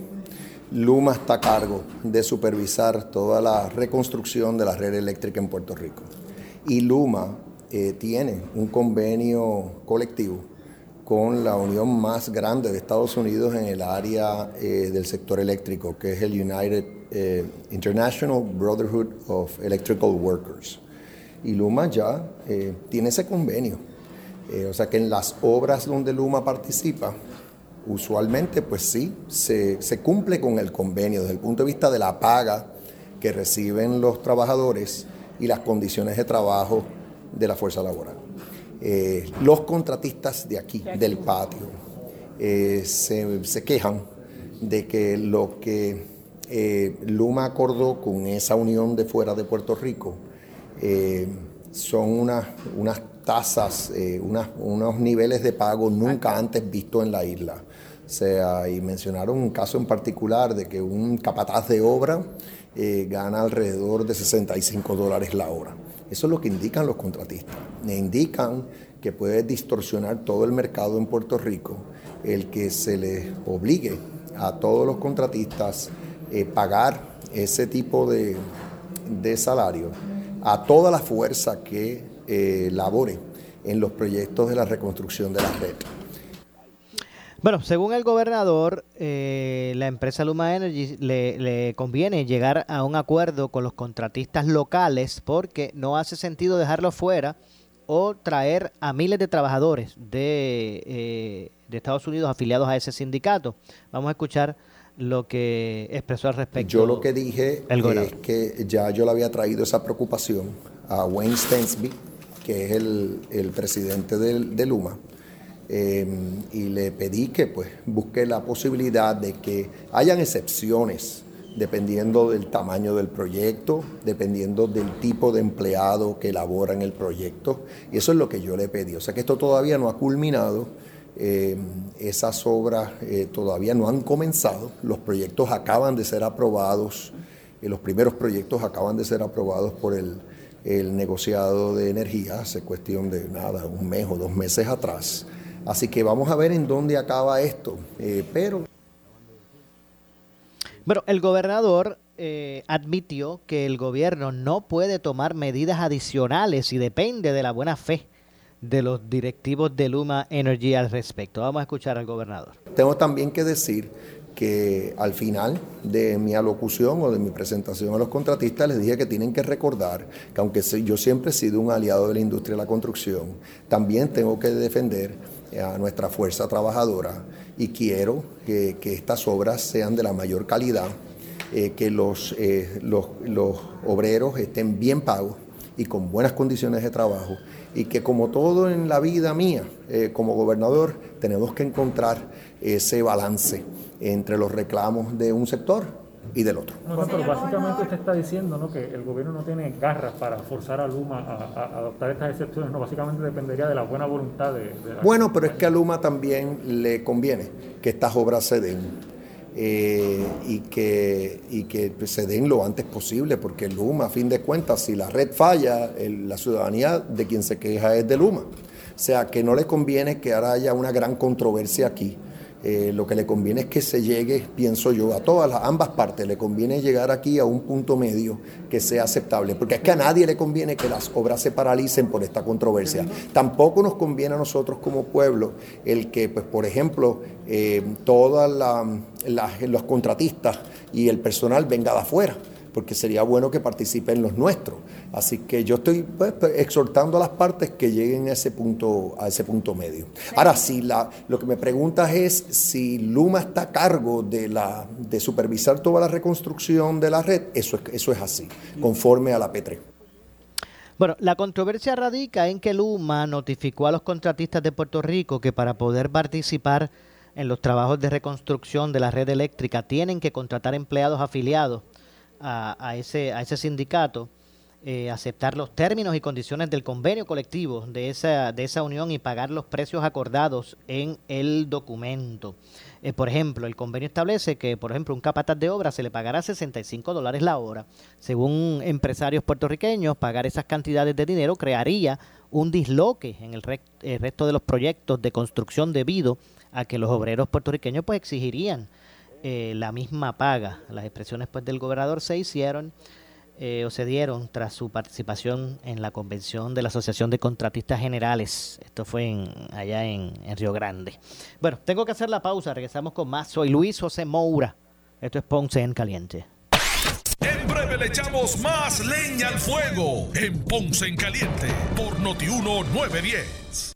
Luma está a cargo de supervisar toda la reconstrucción de la red eléctrica en Puerto Rico. Y Luma eh, tiene un convenio colectivo con la unión más grande de Estados Unidos en el área eh, del sector eléctrico, que es el United eh, International Brotherhood of Electrical Workers. Y Luma ya tiene ese convenio. O sea que en las obras donde Luma participa, usualmente pues sí, se, se cumple con el convenio desde el punto de vista de la paga que reciben los trabajadores y las condiciones de trabajo de la fuerza laboral. Eh, los contratistas de aquí, del patio, eh, se, se quejan de que lo que eh, Luma acordó con esa unión de fuera de Puerto Rico son unas, unas tasas, eh, unas- unos niveles de pago nunca antes vistos en la isla. O sea, y mencionaron un caso en particular de que un capataz de obra eh, gana alrededor de 65 dólares la hora. Eso es lo que indican los contratistas. Me indican que puede distorsionar todo el mercado en Puerto Rico el que se les obligue a todos los contratistas eh, pagar ese tipo de, de salario a toda la fuerza que eh, labore en los proyectos de la reconstrucción de la red. Bueno, según el gobernador, eh, la empresa Luma Energy le, le conviene llegar a un acuerdo con los contratistas locales porque no hace sentido dejarlos fuera o traer a miles de trabajadores de, eh, de Estados Unidos afiliados a ese sindicato. Vamos a escuchar lo que expresó al respecto. Yo lo que dije el es que ya yo le había traído esa preocupación a Wayne Stensby, que es el, el presidente del- de, Luma, eh, y le pedí que pues busque la posibilidad de que hayan excepciones dependiendo del tamaño del proyecto, dependiendo del tipo de empleado que elabora en el proyecto. Y eso es lo que yo le pedí. O sea que esto todavía no ha culminado. Eh, esas obras eh, todavía no han comenzado, los proyectos acaban de ser aprobados, eh, los primeros proyectos acaban de ser aprobados por el, el negociado de energía hace cuestión de nada, un mes o dos meses atrás. Así que vamos a ver en dónde acaba esto, Eh, pero Bueno, el gobernador eh, admitió que el gobierno no puede tomar medidas adicionales y depende de la buena fe de los directivos de Luma Energy al respecto. Vamos a escuchar al gobernador. Tengo también que decir que al final de mi alocución o de mi presentación a los contratistas les dije que tienen que recordar que aunque yo siempre he sido un aliado de la industria de la construcción, también tengo que defender a nuestra fuerza trabajadora y quiero que, estas obras sean de la mayor calidad, eh, que los, eh, los, los obreros estén bien pagos y con buenas condiciones de trabajo y que como todo en la vida mía eh, como gobernador tenemos que encontrar ese balance entre los reclamos de un sector y del otro. No, pero básicamente usted está diciendo ¿no? que el gobierno no tiene garras para forzar a Luma a, a adoptar estas excepciones, no, básicamente dependería de la buena voluntad de, de la Bueno, pero es que a Luma también le conviene que estas obras se den eh, y que, y que se den lo antes posible, porque Luma, a fin de cuentas, si la red falla, el- la ciudadanía de quien se queja es de Luma. O sea, que no le conviene que ahora haya una gran controversia aquí. Eh, lo que le conviene es que se llegue, pienso yo, a todas las ambas partes. Le conviene llegar aquí a un punto medio que sea aceptable, porque es que a nadie le conviene que las obras se paralicen por esta controversia. Tampoco nos conviene a nosotros como pueblo el que, pues, por ejemplo, eh, todos los contratistas y el personal venga de afuera porque sería bueno que participen los nuestros. Así que yo estoy pues, exhortando a las partes que lleguen a ese punto, a ese punto medio. Ahora, si la, lo que me preguntas es si Luma está a cargo de, la, de supervisar toda la reconstrucción de la red, eso es, eso es así, conforme a la P3. Bueno, la controversia radica en que Luma notificó a los contratistas de Puerto Rico que para poder participar en los trabajos de reconstrucción de la red eléctrica tienen que contratar empleados afiliados a, a ese, a ese sindicato, eh, aceptar los términos y condiciones del convenio colectivo de esa, de esa unión y pagar los precios acordados en el documento. Eh, por ejemplo, el convenio establece que, por ejemplo, un capataz de obra se le pagará 65 dólares la hora. Según empresarios puertorriqueños, pagar esas cantidades de dinero crearía un disloque en el, rec- el resto de los proyectos de construcción debido a que los obreros puertorriqueños pues exigirían eh, la misma paga. Las expresiones pues del gobernador se hicieron eh, o se dieron tras su participación en la convención de la Asociación de Contratistas Generales. Esto fue allá en, en Río Grande. Bueno, tengo que hacer la pausa. Regresamos con más. Soy Luis José Moura. Esto es Ponce en Caliente. En breve le echamos más leña al fuego en Ponce en Caliente por Notiuno 910.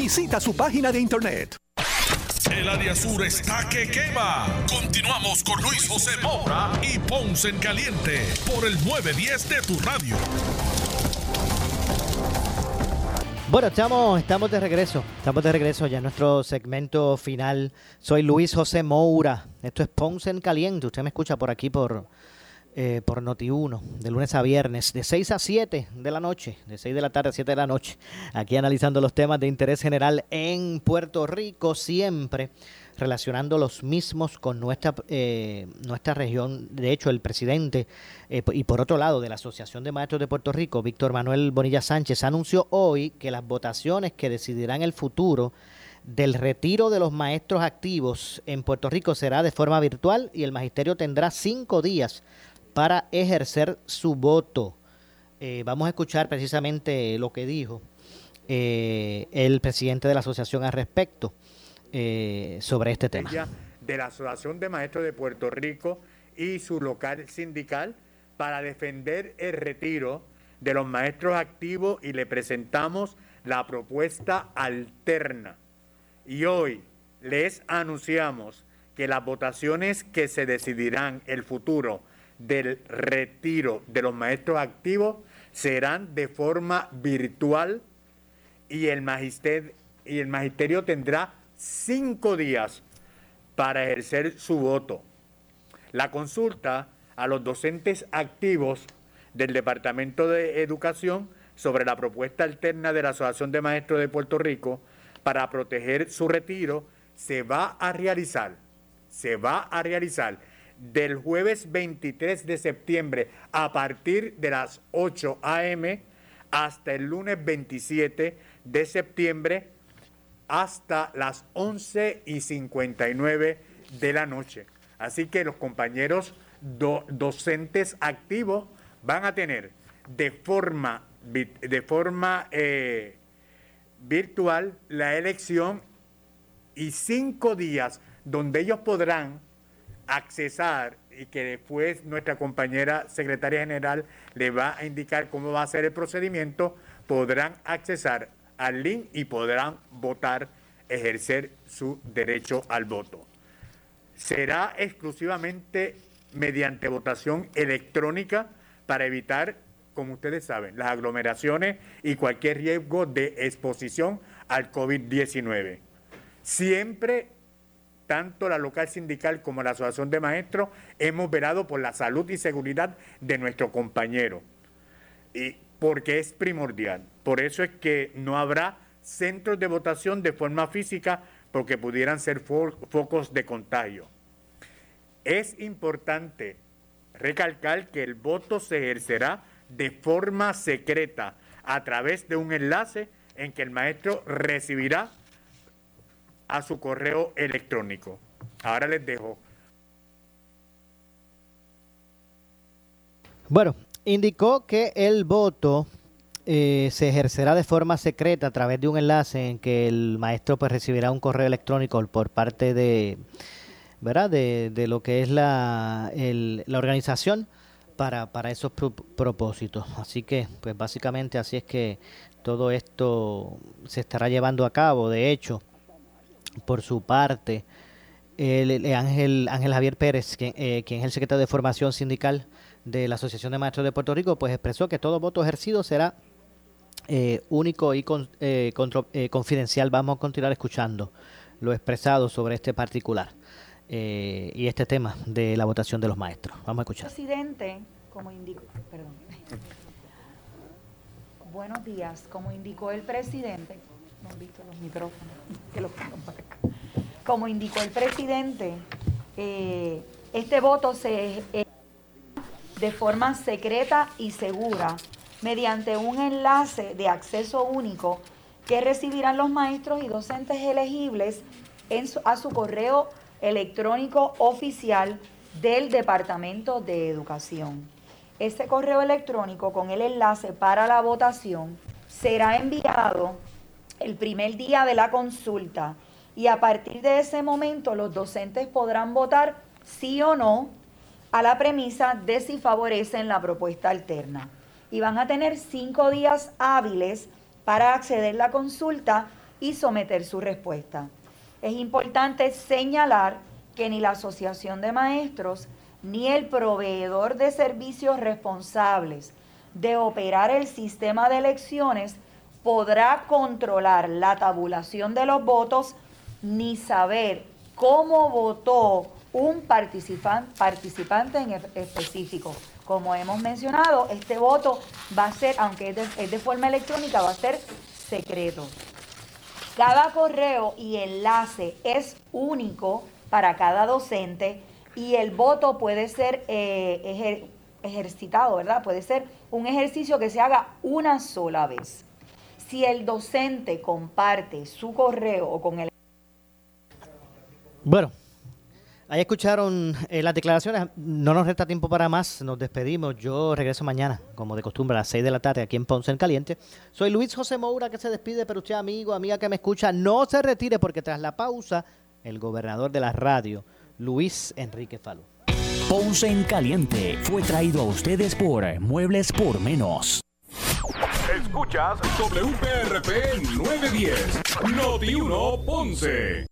Visita su página de internet. El área sur está que quema. Continuamos con Luis José Moura y Ponce en Caliente por el 910 de tu radio. Bueno, estamos, estamos de regreso. Estamos de regreso ya en nuestro segmento final. Soy Luis José Moura. Esto es Ponce en Caliente. Usted me escucha por aquí por, eh, por Noti1, de lunes a viernes, de 6 a 7 de la noche, de 6 de la tarde a 7 de la noche. Aquí analizando los temas de interés general en Puerto Rico, siempre relacionando los mismos con nuestra, eh, nuestra región. De hecho, el presidente, eh, y por otro lado, de la Asociación de Maestros de Puerto Rico, Víctor Manuel Bonilla Sánchez, anunció hoy que las votaciones que decidirán el futuro del retiro de los maestros activos en Puerto Rico será de forma virtual y el magisterio tendrá cinco días para ejercer su voto. Eh, vamos a escuchar precisamente lo que dijo eh, el presidente de la asociación al respecto eh, sobre este tema. de la Asociación de Maestros de Puerto Rico y su local sindical para defender el retiro de los maestros activos y le presentamos la propuesta alterna. Y hoy les anunciamos que las votaciones que se decidirán el futuro del retiro de los maestros activos serán de forma virtual y el y el magisterio tendrá cinco días para ejercer su voto. La consulta a los docentes activos del Departamento de Educación sobre la propuesta alterna de la Asociación de Maestros de Puerto Rico para proteger su retiro se va a realizar, se va a realizar del jueves 23 de septiembre a partir de las 8 a.m. hasta el lunes 27 de septiembre hasta las 11 y 59 de la noche. Así que los compañeros do- docentes activos van a tener de forma, de forma eh, virtual la elección y cinco días donde ellos podrán accesar y que después nuestra compañera secretaria general le va a indicar cómo va a ser el procedimiento, podrán accesar al link y podrán votar, ejercer su derecho al voto. Será exclusivamente mediante votación electrónica para evitar, como ustedes saben, las aglomeraciones y cualquier riesgo de exposición al COVID-19. Siempre tanto la local sindical como la asociación de maestros hemos velado por la salud y seguridad de nuestro compañero. Y porque es primordial. Por eso es que no habrá centros de votación de forma física porque pudieran ser fo- focos de contagio. Es importante recalcar que el voto se ejercerá de forma secreta a través de un enlace en que el maestro recibirá a su correo electrónico. Ahora les dejo. Bueno, indicó que el voto eh, se ejercerá de forma secreta a través de un enlace en que el maestro pues recibirá un correo electrónico por parte de, ¿verdad? De, lo que es la, la organización para, para esos pro- propósitos. Así que, pues básicamente así es que todo esto se estará llevando a cabo. De hecho, por su parte, el, el Ángel, Ángel Javier Pérez, quien, eh, quien es el secretario de Formación Sindical de la Asociación de Maestros de Puerto Rico, pues expresó que todo voto ejercido será eh, único y con- eh, eh, confidencial. Vamos a continuar escuchando lo expresado sobre este particular y este tema de la votación de los maestros. Vamos a escuchar. Presidente, como indicó, perdón. Buenos días, como indicó el presidente, no han visto los micrófonos, que los para acá. Como indicó el presidente, eh, este voto se eh, de forma secreta y segura mediante un enlace de acceso único que recibirán los maestros y docentes elegibles a su correo electrónico oficial del Departamento de Educación. Ese correo electrónico con el enlace para la votación será enviado el primer día de la consulta y a partir de ese momento los docentes podrán votar sí o no a la premisa de si favorecen la propuesta alterna. Y van a tener cinco días hábiles para acceder a la consulta y someter su respuesta. Es importante señalar que ni la Asociación de Maestros ni el proveedor de servicios responsables de operar el sistema de elecciones podrá controlar la tabulación de los votos ni saber cómo votó un participan- participante en específico. Como hemos mencionado, este voto va a ser, aunque es de, forma electrónica, va a ser secreto. Cada correo y enlace es único para cada docente y el voto puede ser eh, ejer- ejercitado, ¿verdad? Puede ser un ejercicio que se haga una sola vez. Si el docente comparte su correo o con el Bueno, ahí escucharon eh, las declaraciones. No nos resta tiempo para más. Nos despedimos. Yo regreso mañana, como de costumbre, a las 6 de la tarde aquí en Ponce en Caliente. Soy Luis José Moura que se despide, pero usted, amigo, amiga que me escucha, no se retire porque tras la pausa, el gobernador de la radio, Luis Enrique Falú. Ponce en Caliente fue traído a ustedes por Muebles por Menos. Escuchas WPRP 910, Noti 1 Ponce.